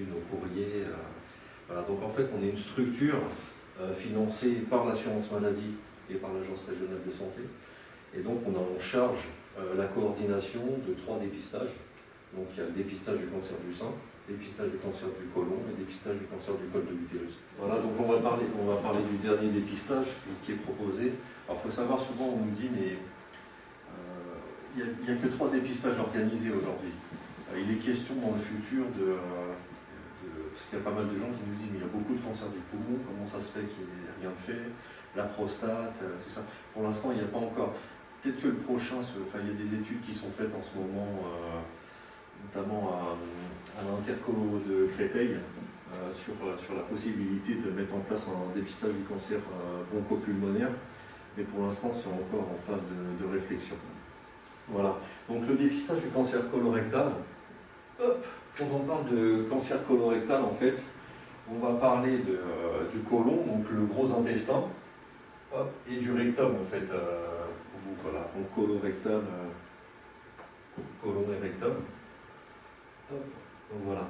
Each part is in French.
nos courriers. Euh, voilà. Donc en fait, on est une structure financée par l'assurance maladie et par l'Agence régionale de santé. Et donc on a en charge la coordination de trois dépistages. Donc il y a le dépistage du cancer du sein, dépistage du cancer du côlon et dépistage du cancer du col de l'utérus. Voilà, donc on va, parler, on va parler du dernier dépistage qui est proposé. Alors il faut savoir, souvent on nous dit, mais euh, il n'y a, que trois dépistages organisés aujourd'hui. Euh, il est question dans le futur de, parce qu'il y a pas mal de gens qui nous disent, mais il y a beaucoup de cancers du poumon, comment ça se fait qu'il n'y ait rien fait, la prostate, euh, tout ça. Pour l'instant, il n'y a pas encore. Peut-être que le prochain, enfin, il y a des études qui sont faites en ce moment, notamment à à l'interco de Créteil euh, sur, euh, la possibilité de mettre en place un dépistage du cancer euh, bronchopulmonaire, mais pour l'instant c'est encore en phase de, réflexion. Voilà, donc le dépistage du cancer colorectal, hop, quand on parle de cancer colorectal en fait, on va parler de, du côlon, donc le gros intestin, et du rectum en fait, voilà, donc colorectal, côlon et rectum. Hop. Donc voilà.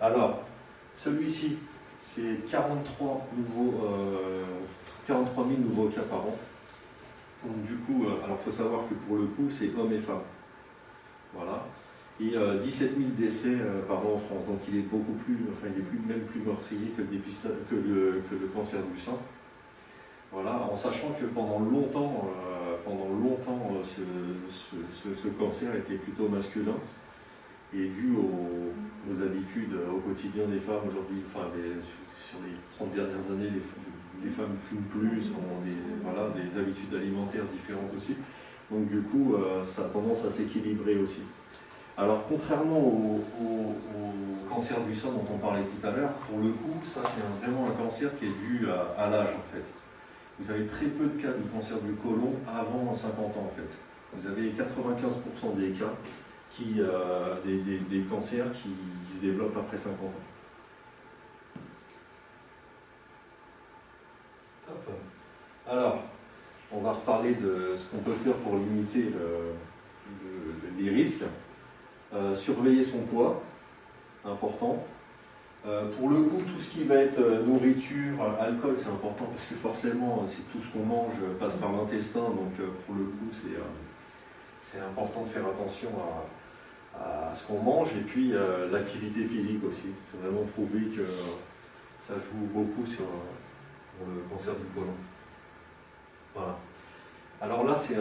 Alors, celui-ci, c'est 43, nouveaux, 43 000 nouveaux cas par an. Donc du coup, euh, alors il faut savoir que pour le coup, c'est hommes et femmes. Voilà. Et 17 000 décès euh, par an en France. Donc il est beaucoup plus, enfin il est plus, même plus meurtrier que le, cancer du sein. Voilà, en sachant que pendant longtemps, euh, pendant longtemps ce, ce, cancer était plutôt masculin et dû aux, habitudes euh, au quotidien des femmes aujourd'hui, enfin sur les 30 dernières années, les, femmes fument plus, ont des, habitudes alimentaires différentes aussi. Donc du coup, euh, ça a tendance à s'équilibrer aussi. Alors contrairement au, cancer du sein dont on parlait tout à l'heure, pour le coup, ça c'est vraiment un cancer qui est dû à, l'âge en fait. Vous avez très peu de cas de cancer du côlon avant 50 ans en fait. Vous avez 95% des cas qui, euh, des, cancers qui, se développent après 50 ans. Alors, on va reparler de ce qu'on peut faire pour limiter les risques. Euh, surveiller son poids, important. Euh, pour le coup, tout ce qui va être nourriture, alcool, c'est important parce que forcément, c'est tout ce qu'on mange passe par l'intestin, donc pour le coup, c'est important de faire attention à, à ce qu'on mange et puis euh, l'activité physique aussi. C'est vraiment prouvé que ça joue beaucoup sur, le cancer du côlon. Voilà. Alors là, c'est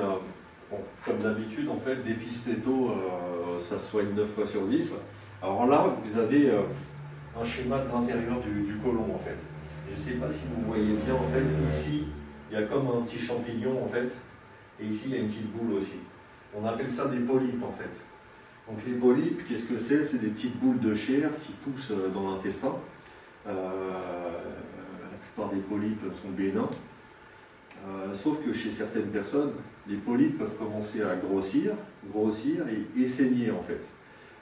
comme d'habitude, en fait, dépister tôt, euh, ça se soigne 9 fois sur 10. Alors là, vous avez euh, un schéma de l'intérieur du, du côlon, en fait. Je ne sais pas si vous voyez bien, en fait, ici, il y a comme un petit champignon, en fait, et ici, il y a une petite boule aussi. On appelle ça des polypes, en fait. Donc les polypes, qu'est-ce que c'est? C'est des petites boules de chair qui poussent euh, dans l'intestin. La plupart des polypes sont bénins. Sauf que chez certaines personnes, les polypes peuvent commencer à grossir, grossir et, saigner en fait.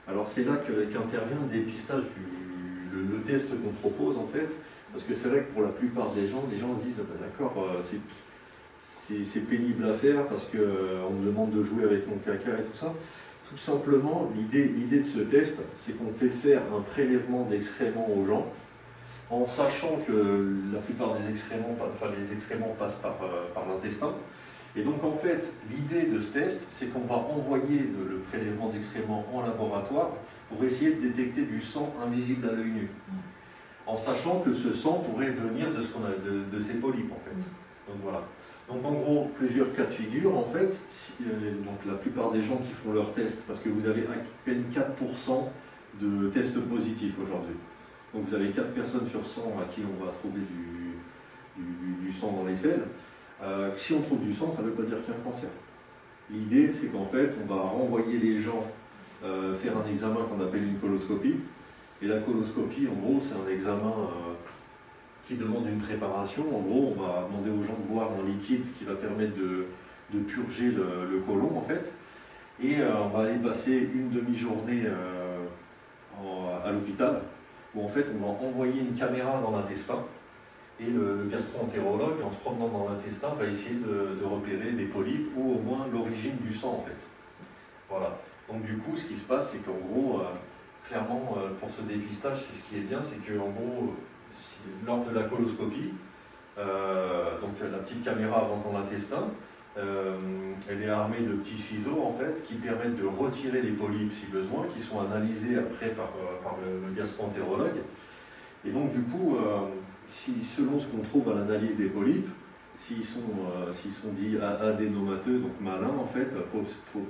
Alors c'est là qu'intervient le dépistage, du, le, test qu'on propose en fait, parce que c'est vrai que pour la plupart des gens, les gens se disent ah ben d'accord, c'est pénible à faire parce qu'on me demande de jouer avec mon caca et tout ça. Tout simplement, l'idée de ce test, c'est qu'on fait faire un prélèvement d'excréments aux gens, en sachant que la plupart des excréments, enfin les excréments passent par, euh, par l'intestin. Et donc en fait, l'idée de ce test, c'est qu'on va envoyer le, prélèvement d'excréments en laboratoire pour essayer de détecter du sang invisible à l'œil nu. En sachant que ce sang pourrait venir de, ce qu'on a, de, de ces polypes en fait. Donc voilà. Donc en gros, plusieurs cas de figure, en fait, euh, donc la plupart des gens qui font leur test, parce que vous avez à peine 4% de tests positifs aujourd'hui. Donc vous avez 4 personnes sur 100 à qui on va trouver du, sang dans les selles. Euh, si on trouve du sang, ça ne veut pas dire qu'il y a un cancer. L'idée, c'est qu'en fait, on va renvoyer les gens euh, faire un examen qu'on appelle une coloscopie. Et la coloscopie, en gros, c'est un examen qui demande une préparation. En gros, on va demander aux gens de boire un liquide qui va permettre de, purger le, côlon, en fait. Et euh, on va aller passer une demi-journée euh, à l'hôpital, où en fait, on va envoyer une caméra dans l'intestin, et le, gastro-entérologue, en se promenant dans l'intestin, va essayer de, repérer des polypes, ou au moins l'origine du sang, en fait. Voilà. Donc du coup, ce qui se passe, c'est qu'en gros, clairement, pour ce dépistage, c'est ce qui est bien, c'est qu'en gros, lors de la coloscopie, donc la petite caméra avance dans l'intestin, euh, elle est armée de petits ciseaux en fait qui permettent de retirer les polypes si besoin, qui sont analysés après par, euh, le, gastroentérologue. Et donc du coup, euh, si, selon ce qu'on trouve à l'analyse des polypes, s'ils sont, sont dits adénomateux, donc malins en fait,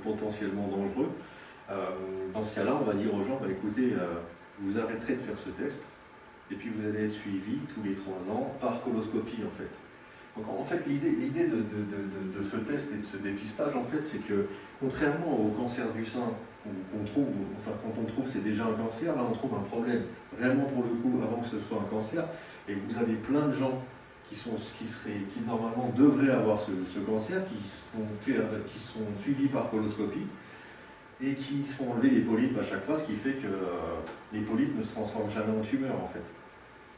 potentiellement dangereux, dans ce cas-là, on va dire aux gens, bah, écoutez, vous arrêterez de faire ce test, et puis vous allez être suivi tous les trois ans par coloscopie en fait. Donc en fait, l'idée de, ce test et de ce dépistage, en fait, c'est que contrairement au cancer du sein, qu'on trouve, enfin quand on trouve c'est déjà un cancer, là on trouve un problème vraiment pour le coup avant que ce soit un cancer, et vous avez plein de gens qui, sont, qui, seraient, qui normalement devraient avoir ce, cancer, qui sont, sont suivis par coloscopie, et qui se font enlever les polypes à chaque fois, ce qui fait que euh, les polypes ne se transforment jamais en tumeur en fait.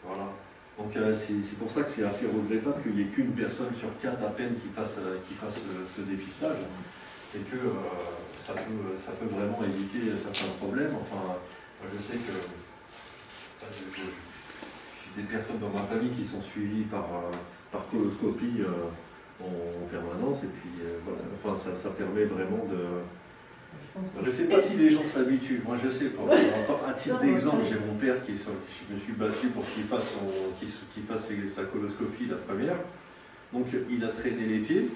Voilà. Donc euh, c'est pour ça que c'est assez regrettable qu'il n'y ait qu'une personne sur quatre à peine qui fasse, euh, qui fasse ce dépistage. C'est que ça, peut, ça peut vraiment éviter certains problèmes. Enfin, je sais que j'ai des personnes dans ma famille qui sont suivies par, par coloscopie en, permanence et puis voilà, enfin, ça, ça permet vraiment de je ne sais pas si les gens s'habituent. Moi, je sais, pour, un titre d'exemple, j'ai mon père qui, je me suis battu pour qu'il fasse, fasse sa coloscopie, la première. Donc, il a traîné les pieds.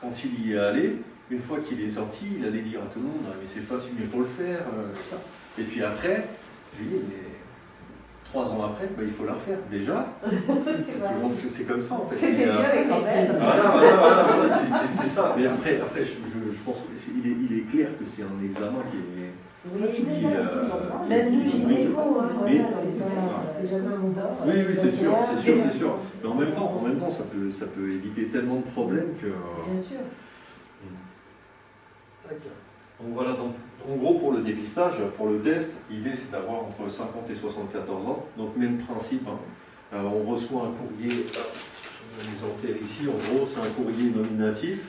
Quand il y est allé, une fois qu'il est sorti, il allait dire à tout le monde ah, Mais c'est facile, mais il faut le faire. Euh, ça. Et puis après, je lui ai dit Mais trois ans après, bah, il faut la refaire. Déjà, c'est comme ça en fait. C'était mieux avec les Voilà, voilà, voilà, c'est ça. Mais après, après je, je pense qu'il est, il est clair que c'est un examen qui est. Qui, euh, Même du gynéco, hein, c'est jamais un d'or. Oui, oui, c'est sûr, c'est sûr, c'est sûr. Mais en même temps, en même temps ça, peut, ça peut éviter tellement de problèmes que. Bien sûr. Donc voilà, en gros, pour le dépistage, pour le test, l'idée c'est d'avoir entre 50 et 74 ans. Donc même principe, hein. euh, on reçoit un courrier, l'exemplaire ici, en gros c'est un courrier nominatif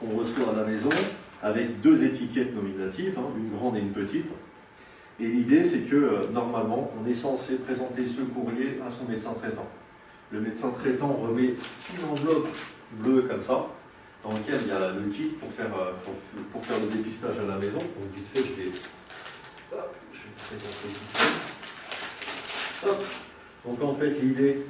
qu'on reçoit à la maison avec deux étiquettes nominatives, hein, une grande et une petite. Et l'idée c'est que euh, normalement on est censé présenter ce courrier à son médecin traitant. Le médecin traitant remet une enveloppe bleue comme ça, dans lequel il y a le kit pour faire, euh, pour, faire le dépistage à la maison. Donc vite fait, je vais, hop, je vais présenter vite fait. Hop. Donc en fait, l'idée,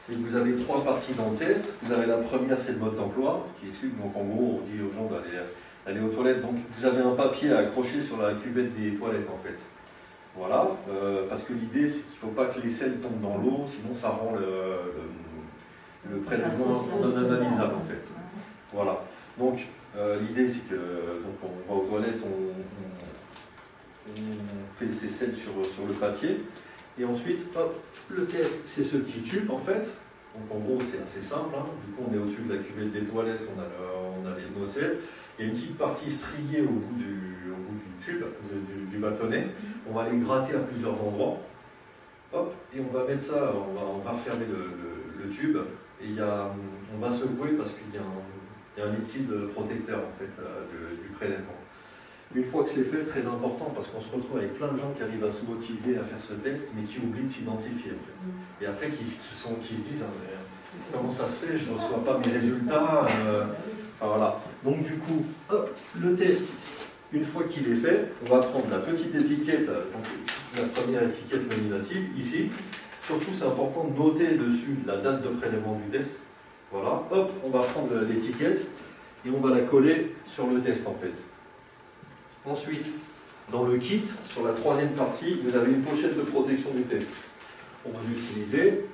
c'est que vous avez trois parties dans le test. Vous avez la première, c'est le mode d'emploi, qui explique, donc en gros, on dit aux gens d'aller aller aux toilettes. Donc vous avez un papier à accrocher sur la cuvette des toilettes en fait. Voilà, euh, parce que l'idée c'est qu'il ne faut pas que les sels tombent dans l'eau, sinon ça rend le, le, le prélèvement non analysable en fait. Voilà. Donc, euh, l'idée, c'est que donc on va aux toilettes, on, fait ses selles sur, sur, le papier, et ensuite, hop, le test, c'est ce petit tube, en fait. Donc, en gros, c'est assez simple. Hein. Du coup, on est au-dessus de la cuvette des toilettes, on a, on a les nocelles. Il y a une petite partie striée au bout du, au bout du tube, du, bâtonnet. On va les gratter à plusieurs endroits. Hop, et on va mettre ça, on va, on va refermer le, le, tube. Et il y a, on va secouer parce qu'il y a un, il y a un liquide protecteur en fait euh, du, prélèvement. Une fois que c'est fait, très important parce qu'on se retrouve avec plein de gens qui arrivent à se motiver à faire ce test, mais qui oublient de s'identifier en fait. Mm. Et après qui, sont, qui se disent ah, comment ça se fait, je ne reçois pas mes résultats. Euh, voilà. Donc du coup, le test, une fois qu'il est fait, on va prendre la petite étiquette, donc la première étiquette nominative ici. Surtout, c'est important de noter dessus la date de prélèvement du test voilà, hop, on va prendre l'étiquette et on va la coller sur le test en fait. Ensuite, dans le kit, sur la troisième partie, vous avez une pochette de protection du test. On va l'utiliser.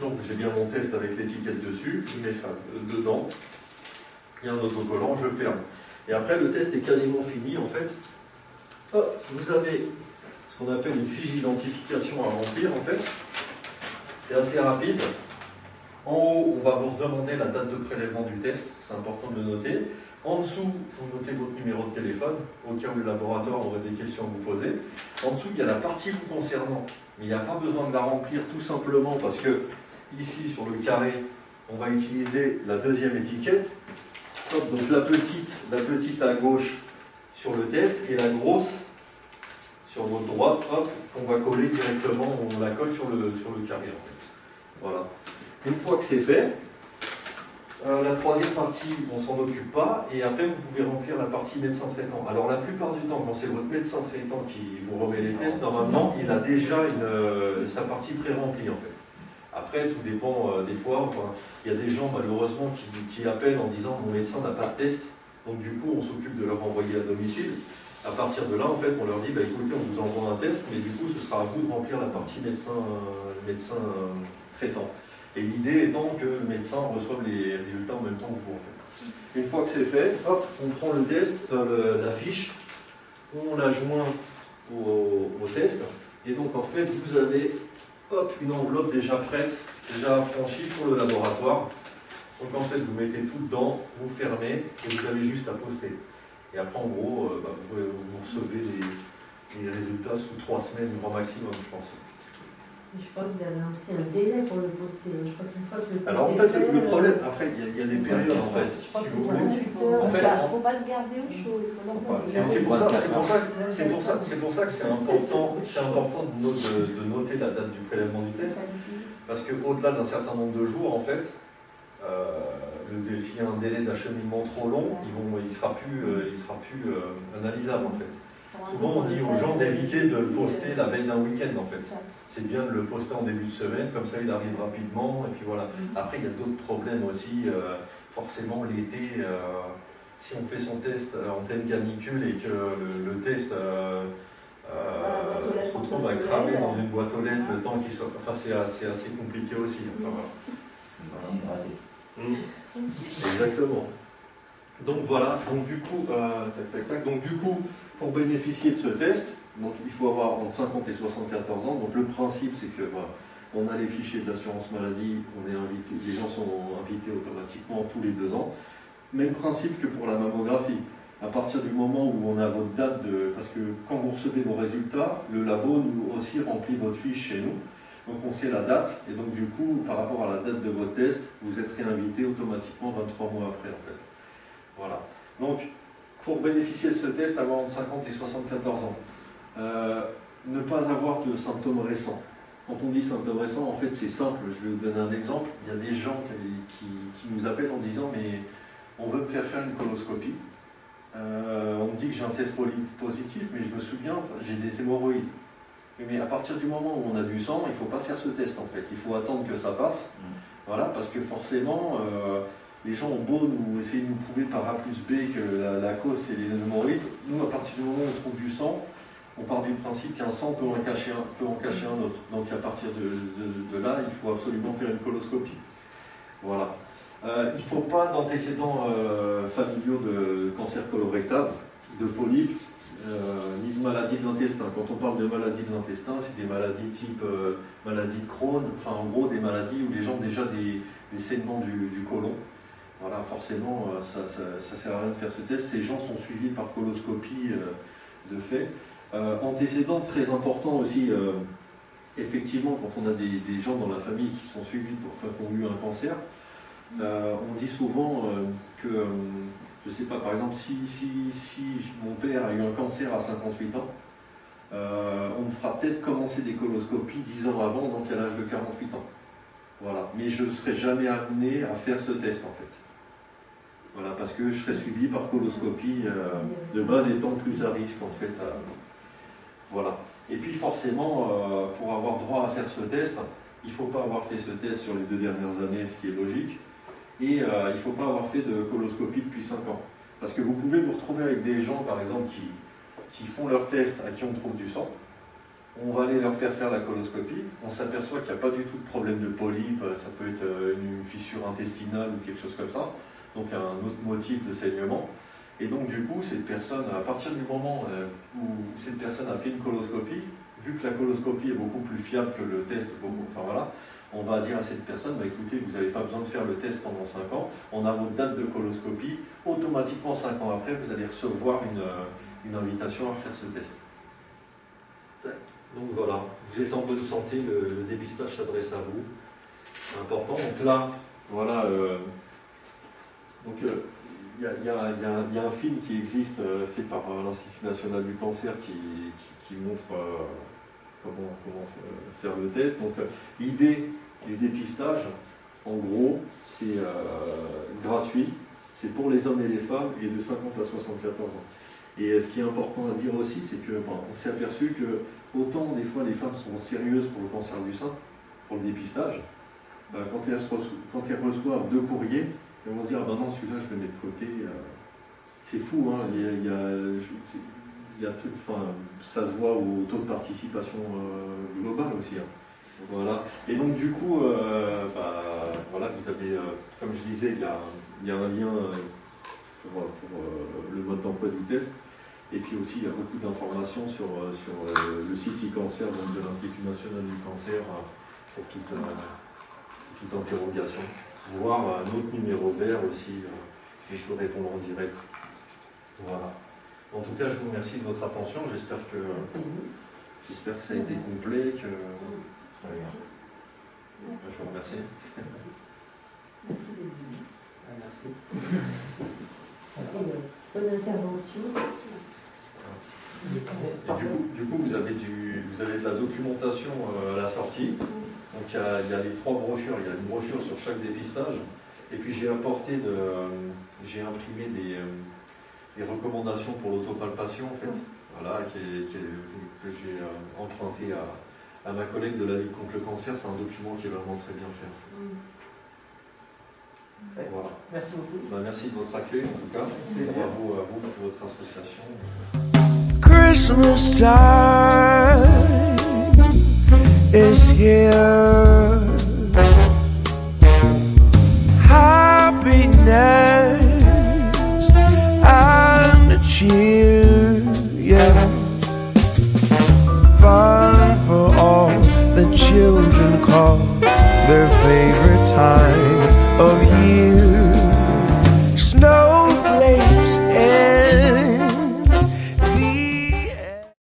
Donc j'ai bien mon test avec l'étiquette dessus, je mets ça dedans. Il y a un autocollant, je ferme. Et après, le test est quasiment fini en fait. Hop, vous avez ce qu'on appelle une fiche d'identification à remplir en fait. C'est assez rapide. En haut, on va vous redemander la date de prélèvement du test, c'est important de le noter. En dessous, vous notez votre numéro de téléphone, au cas où le laboratoire aurait des questions à vous poser. En dessous, il y a la partie vous concernant, mais il n'y a pas besoin de la remplir tout simplement parce que ici, sur le carré, on va utiliser la deuxième étiquette. donc la petite, la petite à gauche, sur le test et la grosse sur votre droite, qu'on va coller directement, on la colle sur le, sur le carré. Voilà. Une fois que c'est fait, euh, la troisième partie, on s'en occupe pas, et après vous pouvez remplir la partie médecin traitant. Alors la plupart du temps, quand c'est votre médecin traitant qui vous remet les tests, normalement il a déjà euh, sa partie pré-remplie en fait. Après, tout dépend euh, des fois, il y a des gens malheureusement qui, qui appellent en disant mon médecin n'a pas de test, donc du coup on s'occupe de leur envoyer à domicile. À partir de là, en fait, on leur dit, bah, écoutez, on vous envoie un test, mais du coup, ce sera à vous de remplir la partie médecin, médecin traitant. Et l'idée étant que le médecin reçoive les résultats en même temps que vous, en fait. Une fois que c'est fait, hop, on prend le test, euh, la fiche, on la joint au, test, et donc en fait, vous avez hop, une enveloppe déjà prête, déjà affranchie pour le laboratoire. Donc en fait, vous mettez tout dedans, vous fermez, et vous avez juste à poster. Et après, en gros, euh, bah, vous, recevez les, résultats sous trois semaines, grand maximum, je pense. Je crois que vous avez aussi un délai pour le poster. Je crois qu'une fois que le Alors en fait, le, euh, problème, après, il y, a des périodes en fait. Je crois que c'est 48 heures. En fait, il ne faut pas le garder au chaud. C'est pour, ça, pour, ça, pour ça que c'est important, important de, de, noter la date du prélèvement du test. Parce qu'au-delà d'un certain nombre de jours, en fait, euh, s'il y a un délai d'acheminement trop long, il ne sera plus, euh, il sera plus euh, analysable en fait. Souvent on dit aux gens d'éviter de le poster la veille d'un week-end en fait. C'est bien de le poster en début de semaine, comme ça il arrive rapidement, et puis voilà. Mm. Après il y a d'autres problèmes aussi, euh, forcément l'été, si on fait son test en pleine canicule et que le, test se retrouve à cramer dans une boîte aux lettres le temps qu'il soit... Enfin c'est assez, assez, compliqué aussi. Mm. Exactement. Donc voilà, donc du coup, euh, donc du coup, pour bénéficier de ce test, donc il faut avoir entre 50 et 74 ans. Donc le principe, c'est que on a les fichiers de l'assurance maladie, on est invité, les gens sont invités automatiquement tous les deux ans. Même principe que pour la mammographie. À partir du moment où on a votre date de... Parce que quand vous recevez vos résultats, le labo nous aussi remplit votre fiche chez nous. Donc on sait la date, et donc du coup, par rapport à la date de votre test, vous êtes réinvité automatiquement 23 mois après en fait. Voilà. Donc, pour bénéficier de ce test, avoir entre 50 et 74 ans, euh, ne pas avoir de symptômes récents. Quand on dit symptômes récents, en fait c'est simple, je vais vous donner un exemple. Il y a des gens qui, nous appellent en disant mais on veut me faire faire une coloscopie. Euh, on me dit que j'ai un test positif, mais je me souviens, j'ai des hémorroïdes. Mais à partir du moment où on a du sang, il ne faut pas faire ce test en fait. Il faut attendre que ça passe. Mm. Voilà, parce que forcément, euh, les gens ont beau nous essayer de nous prouver par A plus B que la, cause c'est les hémorroïdes. Nous, à partir du moment où on trouve du sang, on part du principe qu'un sang peut en, cacher un, peut en cacher un autre. Donc à partir de, là, il faut absolument faire une coloscopie. Voilà. Euh, il ne faut pas d'antécédents euh, familiaux de cancer colorectal, de polypes, euh, ni de maladie de l'intestin. Quand on parle de maladie de l'intestin, c'est des maladies type maladie de Crohn, enfin en gros des maladies où les gens ont déjà des, saignements du, côlon. Voilà, forcément, euh, ça ne sert à rien de faire ce test. Ces gens sont suivis par coloscopie de fait. antécédents très important aussi, effectivement, quand on a des, gens dans la famille qui sont suivis pour, enfin, qui ont eu un cancer, on dit souvent que je ne sais pas, par exemple, si, mon père a eu un cancer à 58 ans, euh, on me fera peut-être commencer des coloscopies 10 ans avant, donc à l'âge de 48 ans. Voilà. Mais je ne serai jamais amené à faire ce test en fait. Voilà, parce que je serai suivi par coloscopie, euh, de base étant plus à risque en fait. Euh, voilà. Et puis forcément, pour avoir droit à faire ce test, il ne faut pas avoir fait ce test sur les deux dernières années, ce qui est logique et euh, il ne faut pas avoir fait de coloscopie depuis 5 ans. Parce que vous pouvez vous retrouver avec des gens, par exemple, qui, qui font leur test, à qui on trouve du sang, on va aller leur faire faire la coloscopie, on s'aperçoit qu'il n'y a pas du tout de problème de polype, ça peut être euh, une fissure intestinale ou quelque chose comme ça, donc un autre motif de saignement. Et donc du coup, cette personne, à partir du moment euh, où cette personne a fait une coloscopie, vu que la coloscopie est beaucoup plus fiable que le test, enfin voilà, on va dire à cette personne, bah, écoutez, vous n'avez pas besoin de faire le test pendant 5 ans, on a votre date de coloscopie, automatiquement 5 ans après, vous allez recevoir une, euh, invitation à faire ce test. Donc voilà, vous êtes en bonne santé, le, dépistage s'adresse à vous. C'est important. Donc là, voilà, euh, donc, euh, il y, a un film qui existe fait par l'Institut national du cancer qui, montre comment, faire le test. Donc l'idée du dépistage, en gros, c'est gratuit, c'est pour les hommes et les femmes et de 50 à 74 ans. Et ce qui est important à dire aussi, c'est qu'on s'est aperçu que autant des fois les femmes sont sérieuses pour le cancer du sein, pour le dépistage, euh, quand, elles reçoivent deux courriers, elles vont dire ah ben non celui-là je le mets de côté. Euh, c'est fou, hein, il y a, enfin, ça se voit au taux de participation euh, global aussi. Hein. Voilà. Et donc du coup, bah, voilà, vous avez, comme je disais, il y a, un lien pour, le mode d'emploi du test. Et puis aussi, il y a beaucoup d'informations sur, euh, sur euh, le site e-cancer de l'Institut national du cancer euh, pour toute interrogation. Voir un autre numéro vert aussi, et je peux répondre en direct. Voilà. En tout cas, je vous remercie de votre attention. J'espère que, j'espère que ça a été complet. Que... Je vous remercie. Merci. Bonne intervention. Et du coup, vous, avez du, vous avez de la documentation euh, à la sortie. Donc il y, a, les trois brochures, il y a une brochure sur chaque dépistage. Et puis j'ai apporté, de, j'ai imprimé des, euh, recommandations pour l'autopalpation en fait. Voilà, que j'ai euh, emprunté à, ma collègue de la Ligue contre le cancer. C'est un document qui est vraiment très bien fait. Voilà. Merci beaucoup. Ben, merci de votre accueil en tout cas. Bravo à vous pour votre association. Christmas time here.